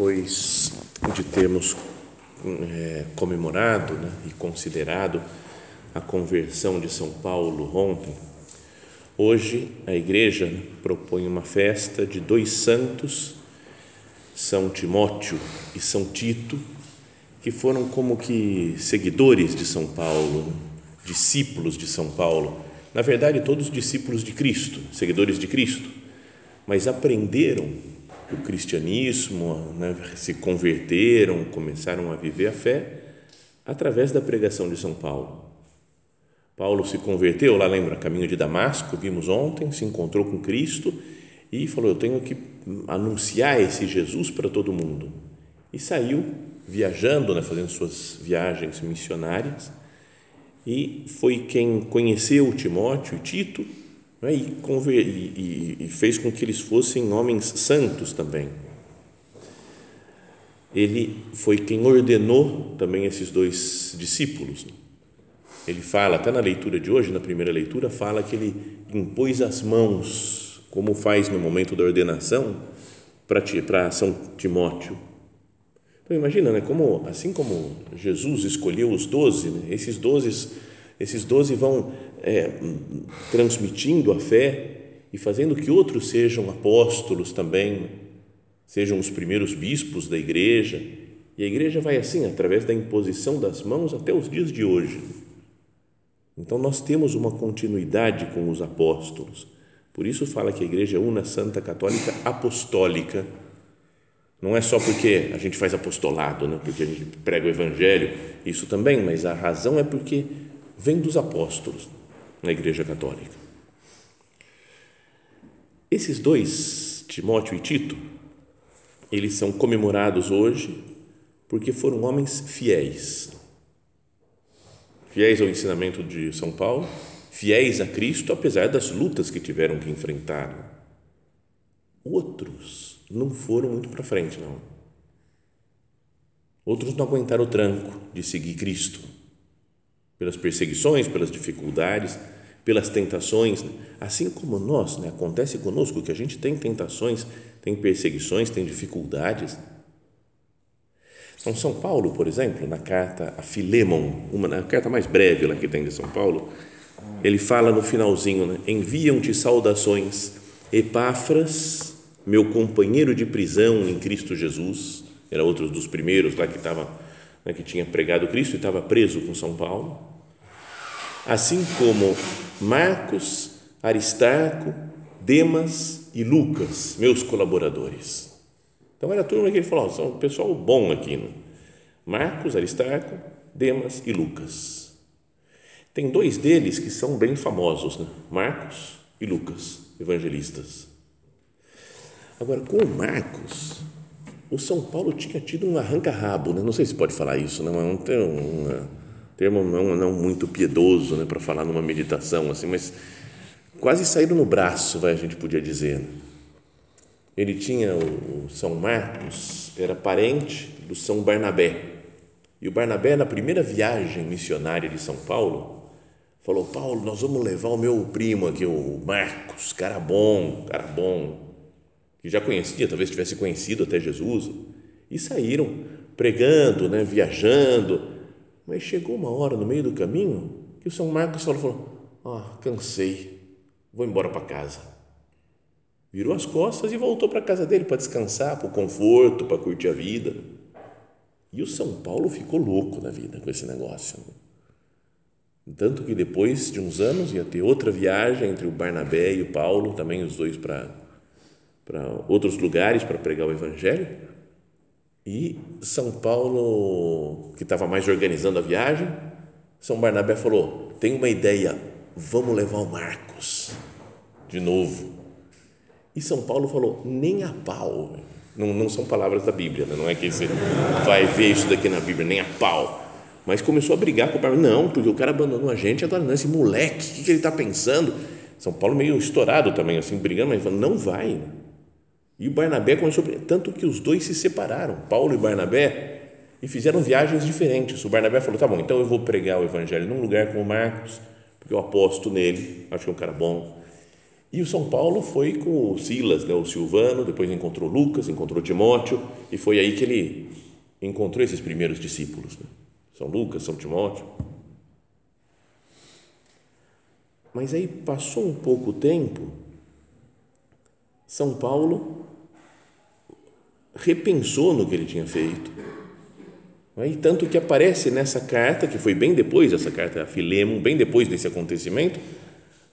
Depois de termos é, comemorado né, e considerado a conversão de São Paulo ontem, hoje a igreja né, propõe uma festa de dois santos, São Timóteo e São Tito, que foram como que seguidores de São Paulo, né, discípulos de São Paulo, na verdade todos discípulos de Cristo, seguidores de Cristo, mas aprenderam o cristianismo, né, se converteram, começaram a viver a fé através da pregação de São Paulo. Paulo se converteu, lá lembra, caminho de Damasco, vimos ontem, se encontrou com Cristo e falou: Eu tenho que anunciar esse Jesus para todo mundo. E saiu viajando, né, fazendo suas viagens missionárias, e foi quem conheceu Timóteo e Tito né? e, e, e fez com que eles fossem homens santos também. Ele foi quem ordenou também esses dois discípulos. Ele fala, até na leitura de hoje, na primeira leitura, fala que ele impôs as mãos, como faz no momento da ordenação, para São Timóteo. Então imagina, né, como, assim como Jesus escolheu os doze, né, esses doze esses doze vão é, transmitindo a fé e fazendo que outros sejam apóstolos também, sejam os primeiros bispos da igreja. E a igreja vai assim, através da imposição das mãos até os dias de hoje. Então nós temos uma continuidade com os apóstolos. Por isso fala que a igreja é una santa católica apostólica. Não é só porque a gente faz apostolado, né? porque a gente prega o evangelho, isso também, mas a razão é porque vem dos apóstolos na Igreja Católica. Esses dois, Timóteo e Tito, eles são comemorados hoje porque foram homens fiéis. Fiéis ao ensinamento de São Paulo, fiéis a Cristo, apesar das lutas que tiveram que enfrentar. Outros não foram muito para frente, não. Outros não aguentaram o tranco de seguir Cristo pelas perseguições, pelas dificuldades, pelas tentações, assim como nós, né? acontece conosco que a gente tem tentações, tem perseguições, tem dificuldades. Então, São Paulo, por exemplo, na carta a Filemon, uma na carta mais breve lá que tem de São Paulo, ele fala no finalzinho, né? enviam-te saudações, Epáfras, meu companheiro de prisão em Cristo Jesus, era outro dos primeiros lá que estava, né, que tinha pregado Cristo e estava preso com São Paulo assim como Marcos, Aristarco, Demas e Lucas, meus colaboradores. Então era a turma que ele falou, são pessoal bom aqui, né? Marcos, Aristarco, Demas e Lucas. Tem dois deles que são bem famosos, né? Marcos e Lucas, evangelistas. Agora, com Marcos, o São Paulo tinha tido um arranca-rabo, né? não sei se pode falar isso, né? não tem uma termo não, não muito piedoso né, para falar numa meditação, assim, mas quase saíram no braço, vai, a gente podia dizer. Né? Ele tinha o, o São Marcos, era parente do São Barnabé. E o Barnabé, na primeira viagem missionária de São Paulo, falou: Paulo, nós vamos levar o meu primo aqui, o Marcos, cara bom, cara bom, que já conhecia, talvez tivesse conhecido até Jesus, e saíram pregando, né, viajando mas chegou uma hora no meio do caminho que o São Marcos falou: Ah, cansei, vou embora para casa. Virou as costas e voltou para a casa dele para descansar, para o conforto, para curtir a vida. E o São Paulo ficou louco da vida com esse negócio. Tanto que depois de uns anos ia ter outra viagem entre o Barnabé e o Paulo, também os dois para para outros lugares para pregar o evangelho. E São Paulo, que estava mais organizando a viagem, São Barnabé falou: "Tem uma ideia, vamos levar o Marcos de novo". E São Paulo falou: "Nem a pau". Não, não são palavras da Bíblia, né? não é que você vai ver isso daqui na Bíblia, nem a pau mas começou a brigar com o Barnabé. Não, porque o cara abandonou a gente, agora não, esse moleque, o que, que ele está pensando? São Paulo meio estourado também, assim, brigando, mas falando, não vai. E o Barnabé começou, tanto que os dois se separaram, Paulo e Barnabé, e fizeram viagens diferentes. O Barnabé falou, tá bom, então eu vou pregar o evangelho num lugar como Marcos, porque eu aposto nele, acho que é um cara bom. E o São Paulo foi com o Silas, né, o Silvano, depois encontrou Lucas, encontrou Timóteo, e foi aí que ele encontrou esses primeiros discípulos. Né? São Lucas, São Timóteo. Mas aí passou um pouco tempo, São Paulo repensou no que ele tinha feito. E tanto que aparece nessa carta, que foi bem depois dessa carta a Filemo, bem depois desse acontecimento,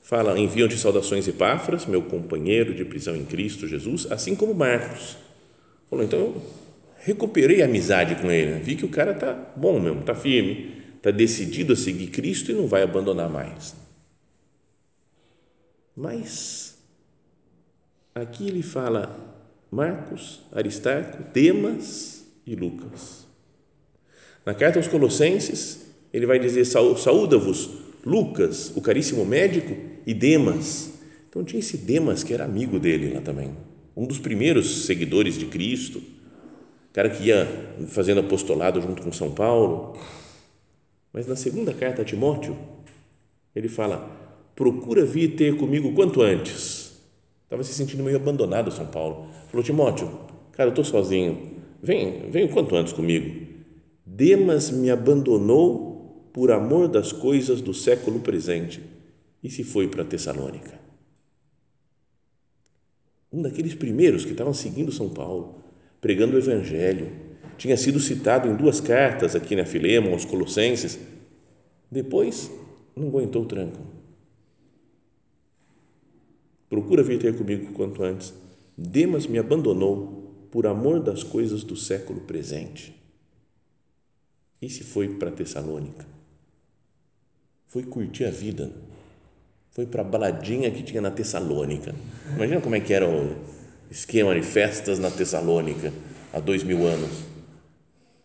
fala: enviam-te saudações Epáfras, meu companheiro de prisão em Cristo Jesus, assim como Marcos. Falou, então eu recuperei a amizade com ele, né? vi que o cara tá bom mesmo, tá firme, tá decidido a seguir Cristo e não vai abandonar mais. Mas aqui ele fala Marcos, Aristarco, Demas e Lucas. Na carta aos Colossenses, ele vai dizer: Saúda-vos, Lucas, o caríssimo médico, e Demas. Então tinha esse Demas que era amigo dele lá também, um dos primeiros seguidores de Cristo cara que ia fazendo apostolado junto com São Paulo. Mas na segunda carta a Timóteo, ele fala: procura vir ter comigo quanto antes. Estava se sentindo meio abandonado São Paulo. Falou: Timóteo, cara, eu estou sozinho. Vem, vem o quanto antes comigo. Demas me abandonou por amor das coisas do século presente e se foi para Tessalônica. Um daqueles primeiros que estavam seguindo São Paulo pregando o Evangelho. Tinha sido citado em duas cartas aqui na Filema, aos Colossenses. Depois, não aguentou o tranco. Procura vir ter comigo quanto antes. Demas me abandonou por amor das coisas do século presente. E se foi para Tessalônica? Foi curtir a vida. Foi para a baladinha que tinha na Tessalônica. Imagina como é que era o esquema de festas na Tessalônica há dois mil anos.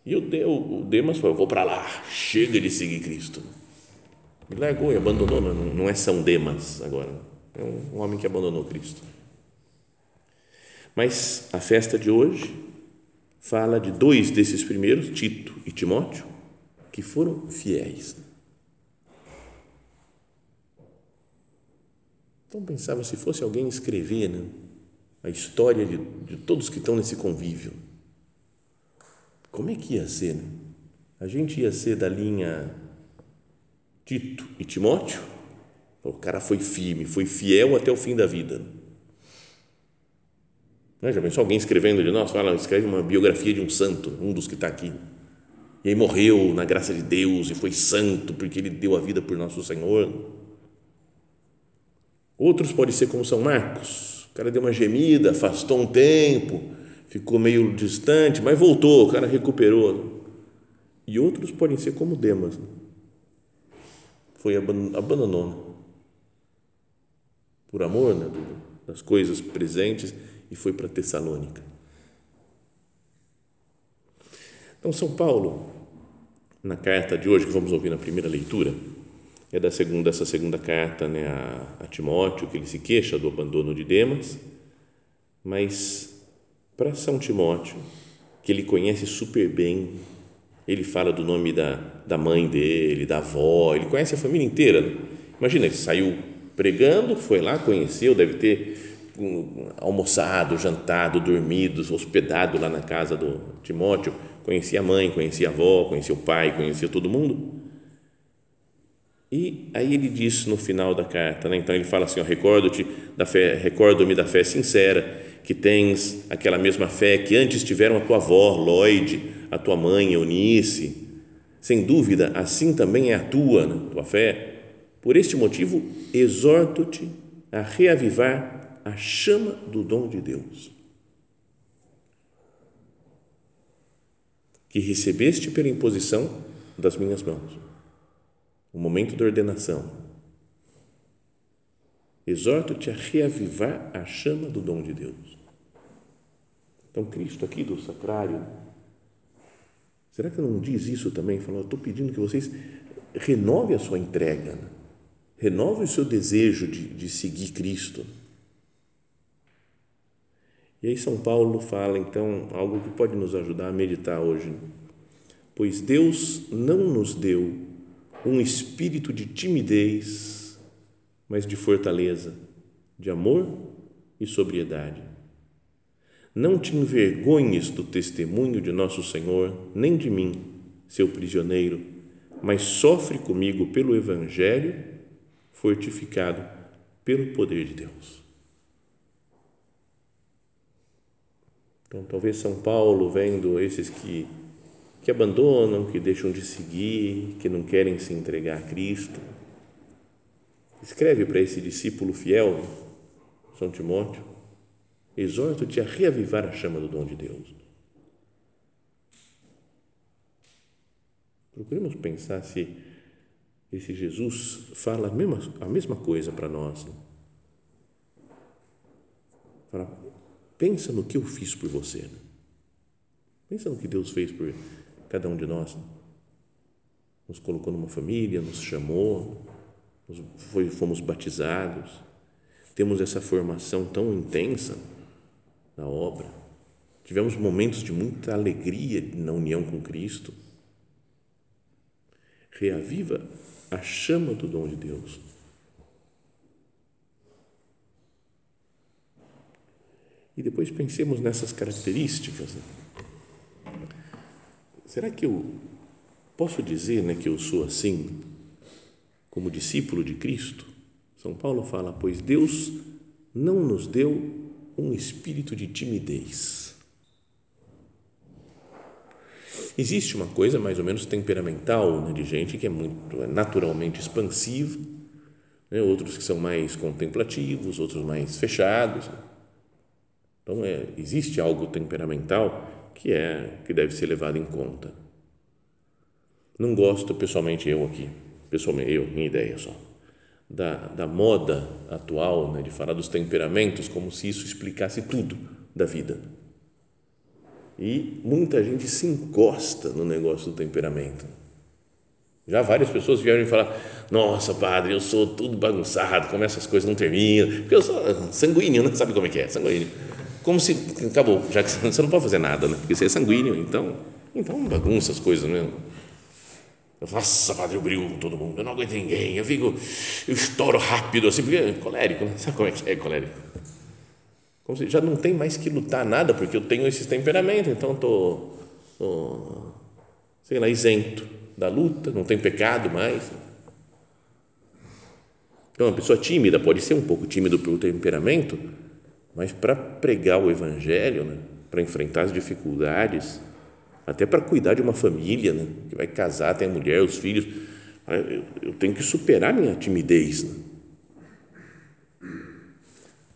E o, o Demas falou: vou para lá, chega de seguir Cristo. E largou e abandonou, não é São Demas agora, é um homem que abandonou Cristo. Mas a festa de hoje fala de dois desses primeiros, Tito e Timóteo, que foram fiéis. Então pensava se fosse alguém escrever, né? a história de, de todos que estão nesse convívio. Como é que ia ser? Né? A gente ia ser da linha Tito e Timóteo? O cara foi firme, foi fiel até o fim da vida. Não é? Já pensou alguém escrevendo de nós? Fala, escreve uma biografia de um santo, um dos que está aqui. E aí morreu na graça de Deus e foi santo porque ele deu a vida por nosso Senhor. Outros podem ser como São Marcos, o cara deu uma gemida, afastou um tempo, ficou meio distante, mas voltou, o cara recuperou. E outros podem ser como Demas. Né? Foi abandonou né? Por amor né, das coisas presentes e foi para Tessalônica. Então, São Paulo, na carta de hoje que vamos ouvir na primeira leitura, é da segunda, essa segunda carta né, a, a Timóteo, que ele se queixa do abandono de Demas, mas para São Timóteo, que ele conhece super bem, ele fala do nome da, da mãe dele, da avó, ele conhece a família inteira. Imagina, ele saiu pregando, foi lá, conheceu, deve ter um, almoçado, jantado, dormido, hospedado lá na casa do Timóteo, conhecia a mãe, conhecia a avó, conhecia o pai, conhecia todo mundo e aí ele diz no final da carta, né? então ele fala assim: recordo-te da fé, recordo-me da fé sincera, que tens aquela mesma fé que antes tiveram a tua avó, Lloyd, a tua mãe Eunice. Sem dúvida, assim também é a tua, né? tua fé. Por este motivo, exorto-te a reavivar a chama do dom de Deus. Que recebeste pela imposição das minhas mãos. O momento da ordenação. Exorto-te a reavivar a chama do dom de Deus. Então, Cristo aqui do sacrário, será que não diz isso também? Falou, estou pedindo que vocês renovem a sua entrega, né? Renove o seu desejo de, de seguir Cristo. E aí São Paulo fala então algo que pode nos ajudar a meditar hoje. Pois Deus não nos deu um espírito de timidez, mas de fortaleza, de amor e sobriedade. Não te envergonhes do testemunho de nosso Senhor, nem de mim, seu prisioneiro, mas sofre comigo pelo Evangelho fortificado pelo poder de Deus. Então, talvez São Paulo, vendo esses que, que abandonam, que deixam de seguir, que não querem se entregar a Cristo, escreve para esse discípulo fiel, São Timóteo, exorto-te a reavivar a chama do dom de Deus. Procuremos pensar se esse Jesus fala a mesma, a mesma coisa para nós. Né? Fala, pensa no que eu fiz por você. Né? Pensa no que Deus fez por cada um de nós. Né? Nos colocou numa família, nos chamou, nos foi, fomos batizados, temos essa formação tão intensa na obra, tivemos momentos de muita alegria na união com Cristo. Reaviva a chama do dom de Deus. E depois pensemos nessas características. Né? Será que eu posso dizer né, que eu sou assim, como discípulo de Cristo? São Paulo fala: Pois Deus não nos deu um espírito de timidez Existe uma coisa mais ou menos temperamental né, de gente que é muito é naturalmente expansiva, né, outros que são mais contemplativos, outros mais fechados. Então, é, existe algo temperamental que é que deve ser levado em conta. Não gosto pessoalmente eu aqui, pessoalmente eu, minha ideia só, da, da moda atual né, de falar dos temperamentos como se isso explicasse tudo da vida e muita gente se encosta no negócio do temperamento. Já várias pessoas vieram falar: Nossa, padre, eu sou tudo bagunçado, como essas coisas não terminam, porque eu sou sanguíneo, não sabe como é que é? Sanguíneo. Como se acabou, já que você não pode fazer nada, né? Porque você é sanguíneo, então, então bagunça as coisas mesmo. Eu falo, nossa, padre, eu brigo com todo mundo, eu não aguento ninguém, eu fico, eu estouro rápido, assim, porque é colérico, né? Sabe como é que é colérico? Como se já não tem mais que lutar nada, porque eu tenho esse temperamento, então estou, tô, sei lá, isento da luta, não tem pecado mais. Então, uma pessoa tímida pode ser um pouco tímido pelo temperamento, mas para pregar o evangelho, né, para enfrentar as dificuldades, até para cuidar de uma família, né, que vai casar, tem a mulher, os filhos, eu, eu tenho que superar minha timidez. Né?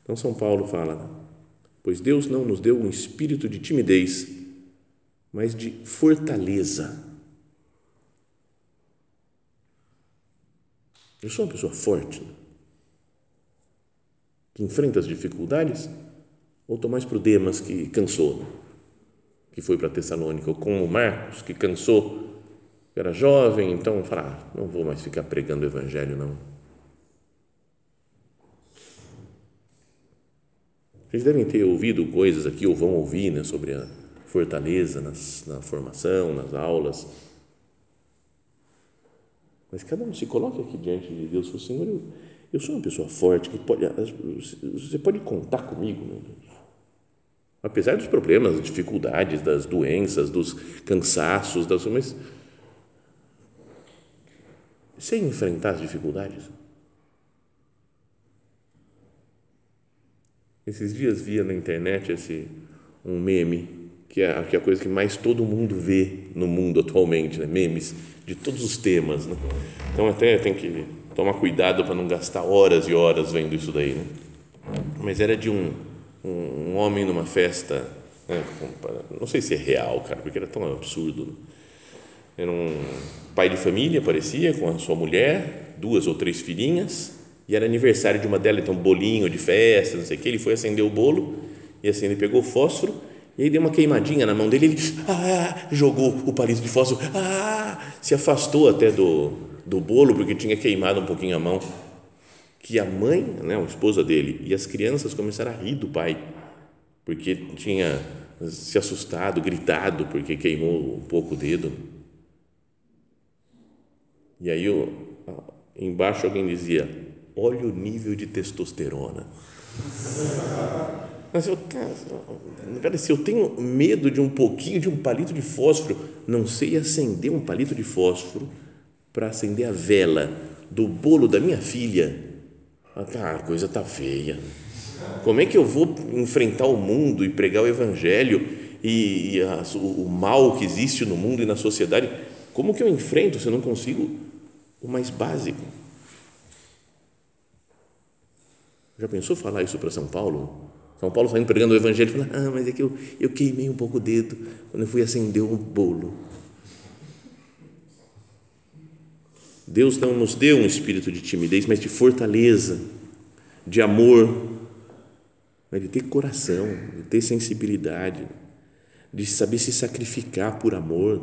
Então, São Paulo fala, pois Deus não nos deu um espírito de timidez, mas de fortaleza. Eu sou uma pessoa forte, que enfrenta as dificuldades, ou estou mais para o Demas, que cansou, que foi para Tessalônica, ou como o Marcos, que cansou, era jovem, então fala, ah, não vou mais ficar pregando o Evangelho, não Vocês devem ter ouvido coisas aqui, ou vão ouvir, né, sobre a fortaleza nas, na formação, nas aulas. Mas cada um se coloca aqui diante de Deus e fala, Senhor, eu, eu sou uma pessoa forte, que pode, você pode contar comigo, meu Deus. Apesar dos problemas, das dificuldades, das doenças, dos cansaços, das, mas sem enfrentar as dificuldades, Esses dias via na internet esse um meme que é, que é a coisa que mais todo mundo vê no mundo atualmente, né? memes de todos os temas. Né? Então, até tem que tomar cuidado para não gastar horas e horas vendo isso daí. Né? Mas era de um, um, um homem numa festa, né? não sei se é real, cara, porque era tão absurdo. Né? Era um pai de família, parecia, com a sua mulher, duas ou três filhinhas, e era aniversário de uma delas, então bolinho de festa, não sei o que. Ele foi acender o bolo e assim ele pegou o fósforo e aí deu uma queimadinha na mão dele, ele ah, jogou o palito de fósforo, ah, se afastou até do, do bolo porque tinha queimado um pouquinho a mão. Que a mãe, né, a esposa dele, e as crianças começaram a rir do pai, porque tinha se assustado, gritado porque queimou um pouco o dedo. E aí embaixo alguém dizia: Olha o nível de testosterona. Mas eu, cara, se eu tenho medo de um pouquinho de um palito de fósforo, não sei acender um palito de fósforo para acender a vela do bolo da minha filha. Ah, a coisa tá feia. Como é que eu vou enfrentar o mundo e pregar o evangelho e, e a, o, o mal que existe no mundo e na sociedade? Como que eu enfrento se eu não consigo o mais básico? Já pensou falar isso para São Paulo? São Paulo saindo pregando o evangelho, falando, ah, mas é que eu, eu queimei um pouco o dedo quando eu fui acender um bolo. Deus não nos deu um espírito de timidez, mas de fortaleza, de amor, de ter coração, de ter sensibilidade, de saber se sacrificar por amor,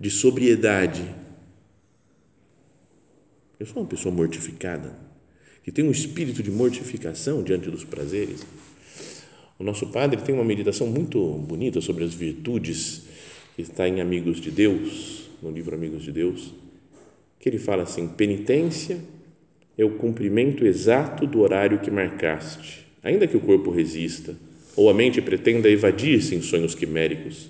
de sobriedade. Eu sou uma pessoa mortificada que tem um espírito de mortificação diante dos prazeres. O nosso padre tem uma meditação muito bonita sobre as virtudes que está em Amigos de Deus, no livro Amigos de Deus, que ele fala assim: penitência é o cumprimento exato do horário que marcaste, ainda que o corpo resista ou a mente pretenda evadir-se em sonhos quiméricos.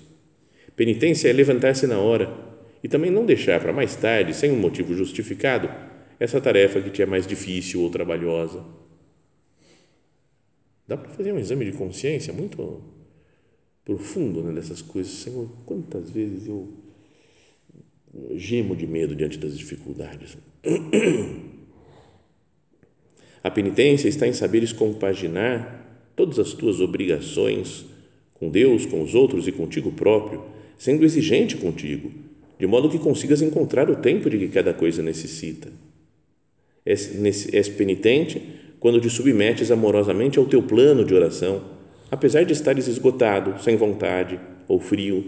Penitência é levantar-se na hora e também não deixar para mais tarde, sem um motivo justificado, essa tarefa que te é mais difícil ou trabalhosa. Dá para fazer um exame de consciência muito profundo né, dessas coisas. Senhor, quantas vezes eu gemo de medo diante das dificuldades. A penitência está em saberes compaginar todas as tuas obrigações com Deus, com os outros e contigo próprio, sendo exigente contigo, de modo que consigas encontrar o tempo de que cada coisa necessita és, penitente quando te submetes amorosamente ao teu plano de oração, apesar de estares esgotado, sem vontade ou frio.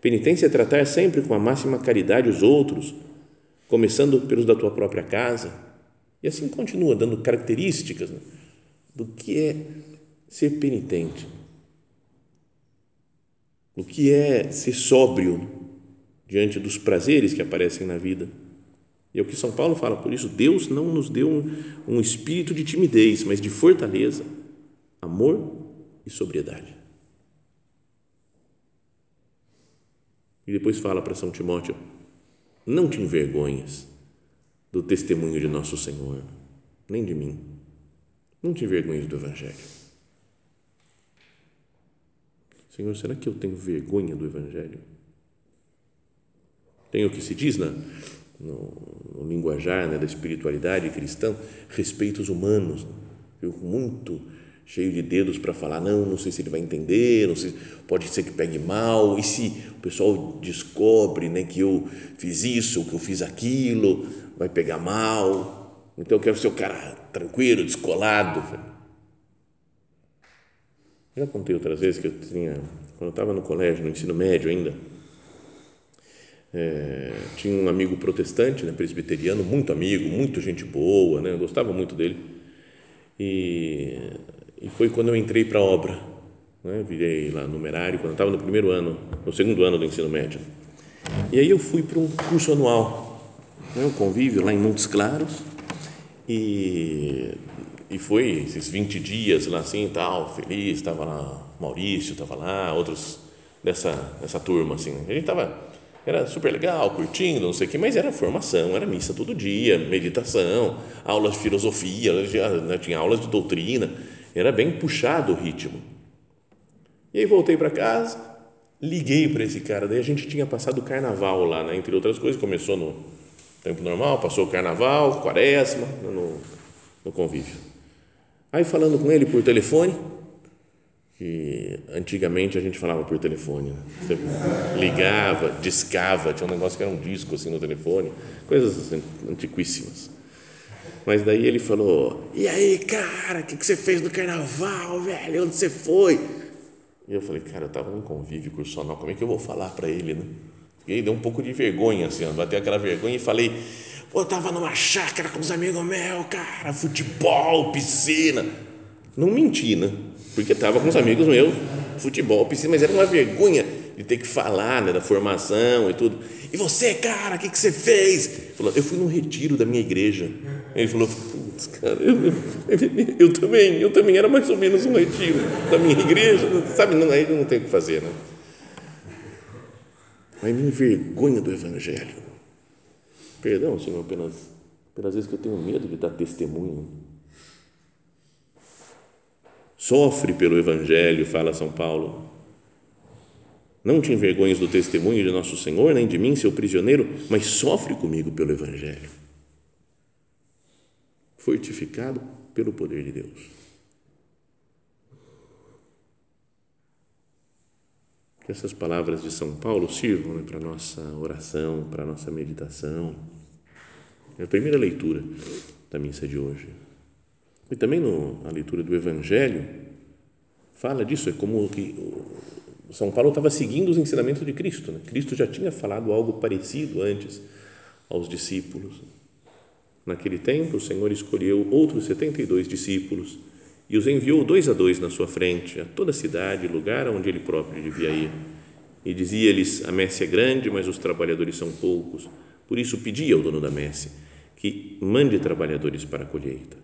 Penitência é tratar sempre com a máxima caridade os outros, começando pelos da tua própria casa, e assim continua dando características né, do que é ser penitente, do que é ser sóbrio diante dos prazeres que aparecem na vida e é o que São Paulo fala, por isso Deus não nos deu um, um espírito de timidez, mas de fortaleza, amor e sobriedade. E depois fala para São Timóteo: não te envergonhas do testemunho de nosso Senhor, nem de mim. Não te envergonhes do Evangelho. Senhor, será que eu tenho vergonha do Evangelho? Tem o que se diz na, no, no linguajar né, da espiritualidade cristã, respeitos humanos. Né? muito cheio de dedos para falar, não, não sei se ele vai entender, não sei, pode ser que pegue mal, e se o pessoal descobre né, que eu fiz isso, que eu fiz aquilo, vai pegar mal. Então eu quero ser o cara tranquilo, descolado. Já contei outras vezes que eu tinha, quando eu estava no colégio, no ensino médio ainda, é, tinha um amigo protestante, né, presbiteriano, muito amigo, muito gente boa, né, gostava muito dele. E, e foi quando eu entrei para a obra, né, virei lá numerário, quando eu estava no primeiro ano, no segundo ano do ensino médio. E aí eu fui para um curso anual, né, um convívio lá em Montes Claros, e, e foi esses 20 dias lá assim, tal, feliz, estava lá Maurício, estava lá, outros dessa, dessa turma, assim, a gente estava era super legal, curtindo, não sei o que, mas era formação, era missa todo dia, meditação, aulas de filosofia, né, tinha aulas de doutrina, Era bem puxado o ritmo. E aí voltei para casa, liguei para esse cara. Daí a gente tinha passado o carnaval lá, né? entre outras coisas. Começou no tempo normal, passou o carnaval, quaresma, no, no convívio. Aí falando com ele por telefone, que antigamente a gente falava por telefone, né? Você ligava, discava, tinha um negócio que era um disco assim no telefone, coisas assim, antiquíssimas. Mas daí ele falou: E aí, cara, o que, que você fez no carnaval, velho? Onde você foi? E eu falei: Cara, eu estava num convívio cursional, como é que eu vou falar para ele, né? E aí deu um pouco de vergonha, assim, bateu aquela vergonha e falei: Pô, eu estava numa chácara com os amigos meus, cara, futebol, piscina. Não menti, né? Porque estava com os amigos meus, futebol, piscina, mas era uma vergonha de ter que falar né, da formação e tudo. E você, cara, o que, que você fez? Falou, eu fui num retiro da minha igreja. Ele falou, putz, cara, eu, eu, eu, também, eu também era mais ou menos um retiro da minha igreja, sabe? Não, aí não tem o que fazer, né? Mas me envergonha do Evangelho. Perdão, Senhor, apenas pelas vezes que eu tenho medo de dar testemunho. Sofre pelo Evangelho, fala São Paulo. Não te envergonhes do testemunho de nosso Senhor, nem de mim, seu prisioneiro, mas sofre comigo pelo Evangelho. Fortificado pelo poder de Deus. Que essas palavras de São Paulo sirvam né, para a nossa oração, para a nossa meditação. É a primeira leitura da missa de hoje. E também no, na leitura do Evangelho, fala disso, é como que São Paulo estava seguindo os ensinamentos de Cristo. Né? Cristo já tinha falado algo parecido antes aos discípulos. Naquele tempo, o Senhor escolheu outros 72 discípulos e os enviou dois a dois na sua frente, a toda a cidade, lugar onde ele próprio devia ir. E dizia-lhes: A messe é grande, mas os trabalhadores são poucos. Por isso pedia ao dono da messe que mande trabalhadores para a colheita.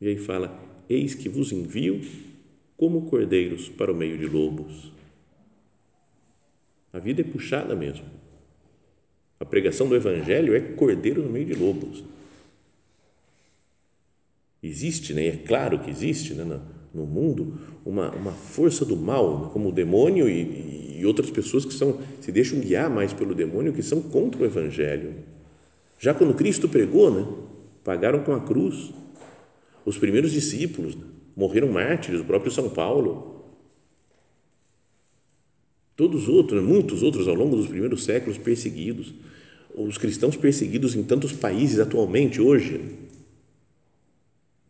E aí fala: Eis que vos envio como cordeiros para o meio de lobos. A vida é puxada mesmo. A pregação do Evangelho é cordeiro no meio de lobos. Existe, né? é claro que existe né? no, mundo uma, uma força do mal, né? como o demônio e, e outras pessoas que são, se deixam guiar mais pelo demônio, que são contra o Evangelho. Já quando Cristo pregou, né? pagaram com a cruz. Os primeiros discípulos né? morreram mártires, o próprio São Paulo. Todos outros, muitos outros ao longo dos primeiros séculos perseguidos. Os cristãos perseguidos em tantos países atualmente, hoje.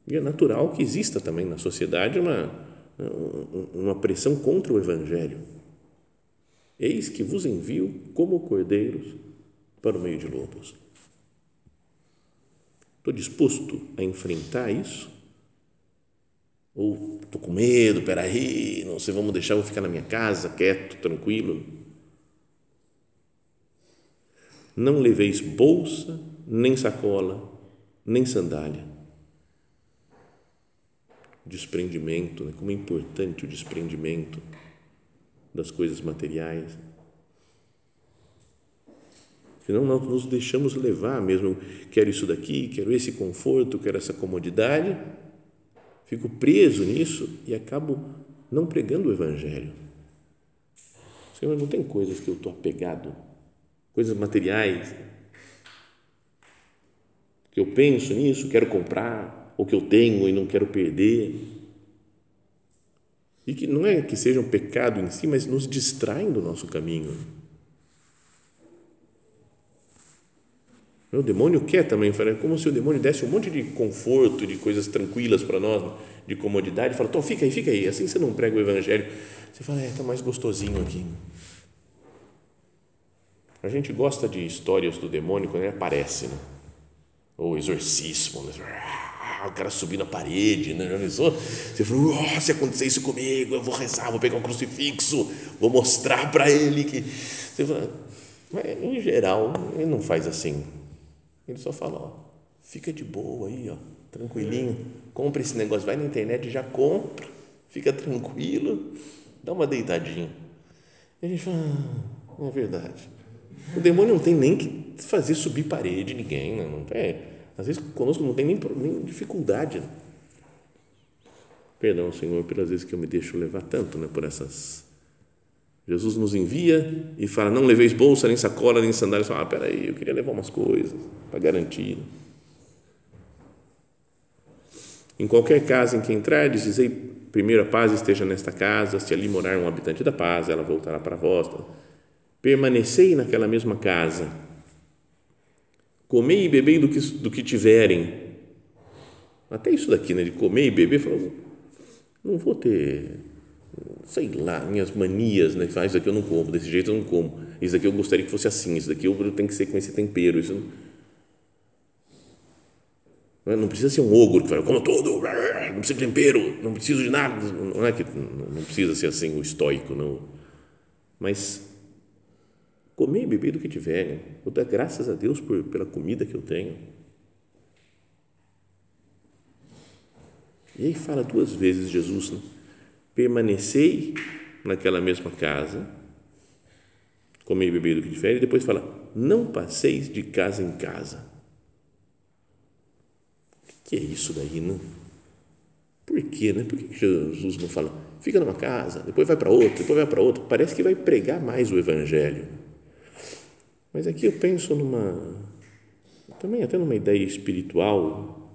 E é natural que exista também na sociedade uma, uma pressão contra o Evangelho. Eis que vos envio como cordeiros para o meio de lobos. Estou disposto a enfrentar isso? Ou estou com medo, peraí, não sei, vamos deixar, vou ficar na minha casa, quieto, tranquilo. Não leveis bolsa, nem sacola, nem sandália. Desprendimento, né? como é importante o desprendimento das coisas materiais Senão nós nos deixamos levar mesmo, quero isso daqui, quero esse conforto, quero essa comodidade, fico preso nisso e acabo não pregando o Evangelho. Senhor, não tem coisas que eu estou apegado, coisas materiais, que eu penso nisso, quero comprar, ou que eu tenho e não quero perder. E que não é que seja um pecado em si, mas nos distraem do nosso caminho O demônio quer também, é como se o demônio desse um monte de conforto, de coisas tranquilas para nós, de comodidade, fala, então fica aí, fica aí, assim você não prega o evangelho. Você fala, é, está mais gostosinho aqui. A gente gosta de histórias do demônio quando ele aparece, né? ou exorcismo, né? O cara subir na parede, né? Você falou, oh, se acontecer isso comigo, eu vou rezar, vou pegar um crucifixo, vou mostrar para ele que. Você fala, mas, em geral, ele não faz assim ele só fala, ó, fica de boa aí, ó, tranquilinho, compra esse negócio, vai na internet já compra, fica tranquilo, dá uma deitadinha. E a gente fala, ah, é verdade. O demônio não tem nem que fazer subir parede ninguém, né? não é. Às vezes conosco não tem nem, nem dificuldade. Perdão, Senhor, pelas vezes que eu me deixo levar tanto né, por essas. Jesus nos envia e fala: não leveis bolsa, nem sacola, nem sandálias. Ah, peraí, eu queria levar umas coisas para garantir. Em qualquer casa em que entrar, dizei primeiro a paz esteja nesta casa, se ali morar um habitante da paz, ela voltará para vós. Permanecei naquela mesma casa, comei e bebei do que, do que tiverem. Até isso daqui, né, de comer e beber, falou, não vou ter, sei lá, minhas manias, né, faz isso daqui eu não como, desse jeito eu não como, isso daqui eu gostaria que fosse assim, isso daqui eu tenho que ser com esse tempero, isso não, não precisa ser um ogro que fala, como todo, não precisa de tempero, não preciso de nada. Não é que não precisa ser assim o estoico, não. Mas comer e beber do que tiverem. Eu dar graças a Deus por, pela comida que eu tenho. E aí fala duas vezes Jesus, né? Permanecei naquela mesma casa, comer e beber do que tiverem, e depois fala, não passeis de casa em casa que é isso daí, né? Por quê, né? Por que Jesus não fala, fica numa casa, depois vai para outra, depois vai para outra? Parece que vai pregar mais o Evangelho. Mas aqui eu penso numa, também até numa ideia espiritual,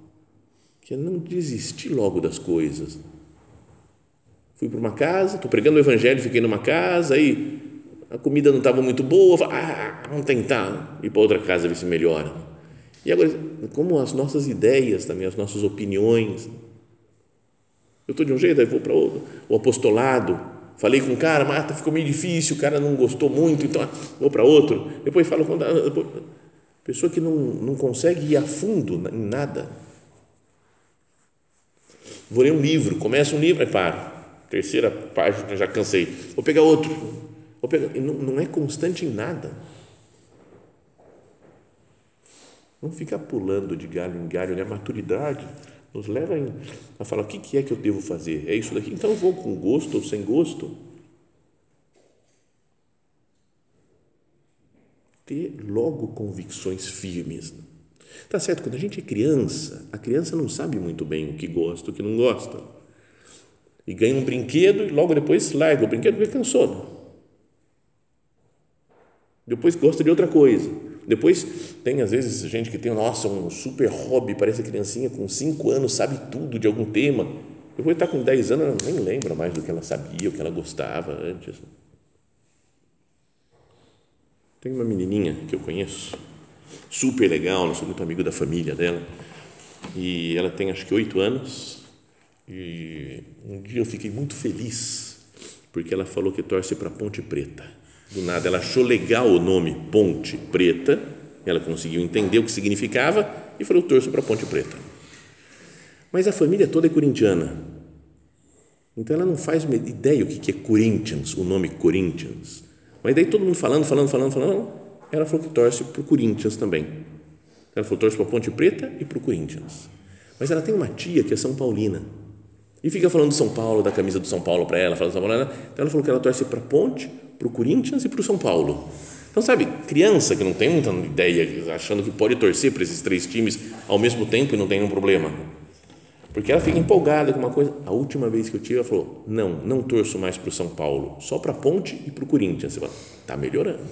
que é não desistir logo das coisas. Fui para uma casa, estou pregando o Evangelho, fiquei numa casa, aí a comida não estava muito boa, falei, ah, vamos tentar ir para outra casa ver se melhora e agora, como as nossas ideias também, as nossas opiniões. Eu estou de um jeito, aí vou para outro. O apostolado, falei com um cara, mas ficou meio difícil, o cara não gostou muito, então vou para outro. Depois falo com depois, pessoa que não, não consegue ir a fundo em nada. Vou ler um livro, começa um livro e paro. Terceira página, já cansei. Vou pegar outro. Vou pegar, não, não é constante em nada Não ficar pulando de galho em galho, né? A maturidade nos leva a falar: o que é que eu devo fazer? É isso daqui? Então eu vou com gosto ou sem gosto? Ter logo convicções firmes. Tá certo, quando a gente é criança, a criança não sabe muito bem o que gosta, o que não gosta. E ganha um brinquedo e logo depois larga o brinquedo porque cansou. Depois gosta de outra coisa depois tem às vezes gente que tem, nossa, um super hobby, parece a criancinha com 5 anos sabe tudo de algum tema. Depois está com 10 anos, ela nem lembra mais do que ela sabia, o que ela gostava antes. Tem uma menininha que eu conheço, super legal, eu sou muito amigo da família dela, e ela tem acho que 8 anos, e um dia eu fiquei muito feliz, porque ela falou que torce para Ponte Preta do nada ela achou legal o nome Ponte Preta, ela conseguiu entender o que significava e falou: torço para Ponte Preta. Mas a família toda é corintiana. Então ela não faz ideia o que é Corinthians, o nome Corinthians. Mas daí todo mundo falando, falando, falando, falando, ela falou que torce para o Corinthians também. Ela falou: torce para Ponte Preta e para o Corinthians. Mas ela tem uma tia que é São Paulina. E fica falando de São Paulo, da camisa do São Paulo para ela, fala São Paulo. Então ela falou que ela torce para Ponte, para o Corinthians e para o São Paulo. Então, sabe, criança que não tem muita ideia, achando que pode torcer para esses três times ao mesmo tempo e não tem nenhum problema. Porque ela fica empolgada com uma coisa. A última vez que eu tive, ela falou: Não, não torço mais para o São Paulo, só para Ponte e para o Corinthians. Fala: Está melhorando.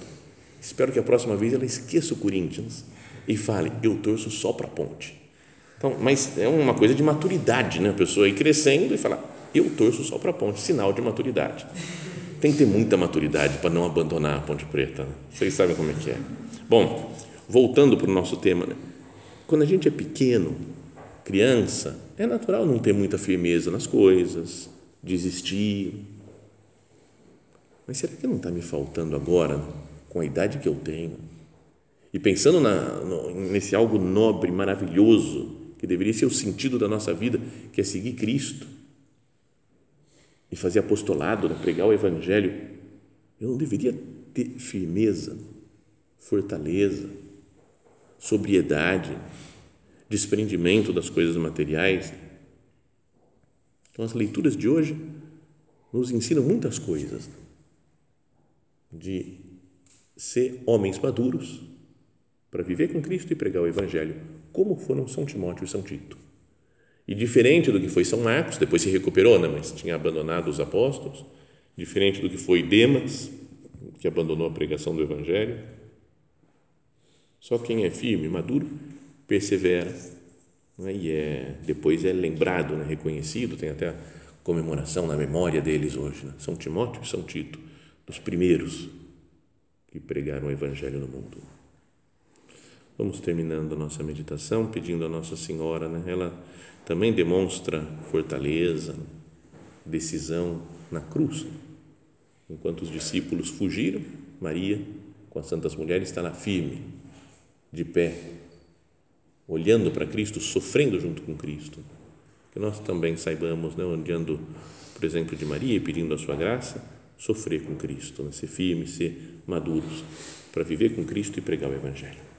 Espero que a próxima vez ela esqueça o Corinthians e fale: Eu torço só para Ponte. Então, mas é uma coisa de maturidade, né? A pessoa ir crescendo e falar: Eu torço só para a Ponte, sinal de maturidade tem que ter muita maturidade para não abandonar a Ponte Preta. Né? Vocês sabem como é que é. Bom, voltando para o nosso tema, né? quando a gente é pequeno, criança, é natural não ter muita firmeza nas coisas, desistir. Mas será que não está me faltando agora, com a idade que eu tenho? E pensando na, no, nesse algo nobre, maravilhoso, que deveria ser o sentido da nossa vida, que é seguir Cristo e fazer apostolado, né, pregar o Evangelho, eu não deveria ter firmeza, fortaleza, sobriedade, desprendimento das coisas materiais. Então, as leituras de hoje nos ensinam muitas coisas de ser homens maduros para viver com Cristo e pregar o Evangelho, como foram São Timóteo e São Tito. E diferente do que foi São Marcos, depois se recuperou, né? mas tinha abandonado os apóstolos, diferente do que foi Demas, que abandonou a pregação do Evangelho. Só quem é firme, maduro, persevera. Né? E é, depois é lembrado, né? reconhecido, tem até comemoração na memória deles hoje. Né? São Timóteo e São Tito, dos primeiros que pregaram o Evangelho no mundo. Vamos terminando nossa meditação pedindo a Nossa Senhora, né? ela também demonstra fortaleza, decisão na cruz. Enquanto os discípulos fugiram, Maria, com as santas mulheres, está lá firme, de pé, olhando para Cristo, sofrendo junto com Cristo. Que nós também saibamos, né, olhando, por exemplo, de Maria e pedindo a sua graça, sofrer com Cristo, né, ser firmes, ser maduros, para viver com Cristo e pregar o Evangelho.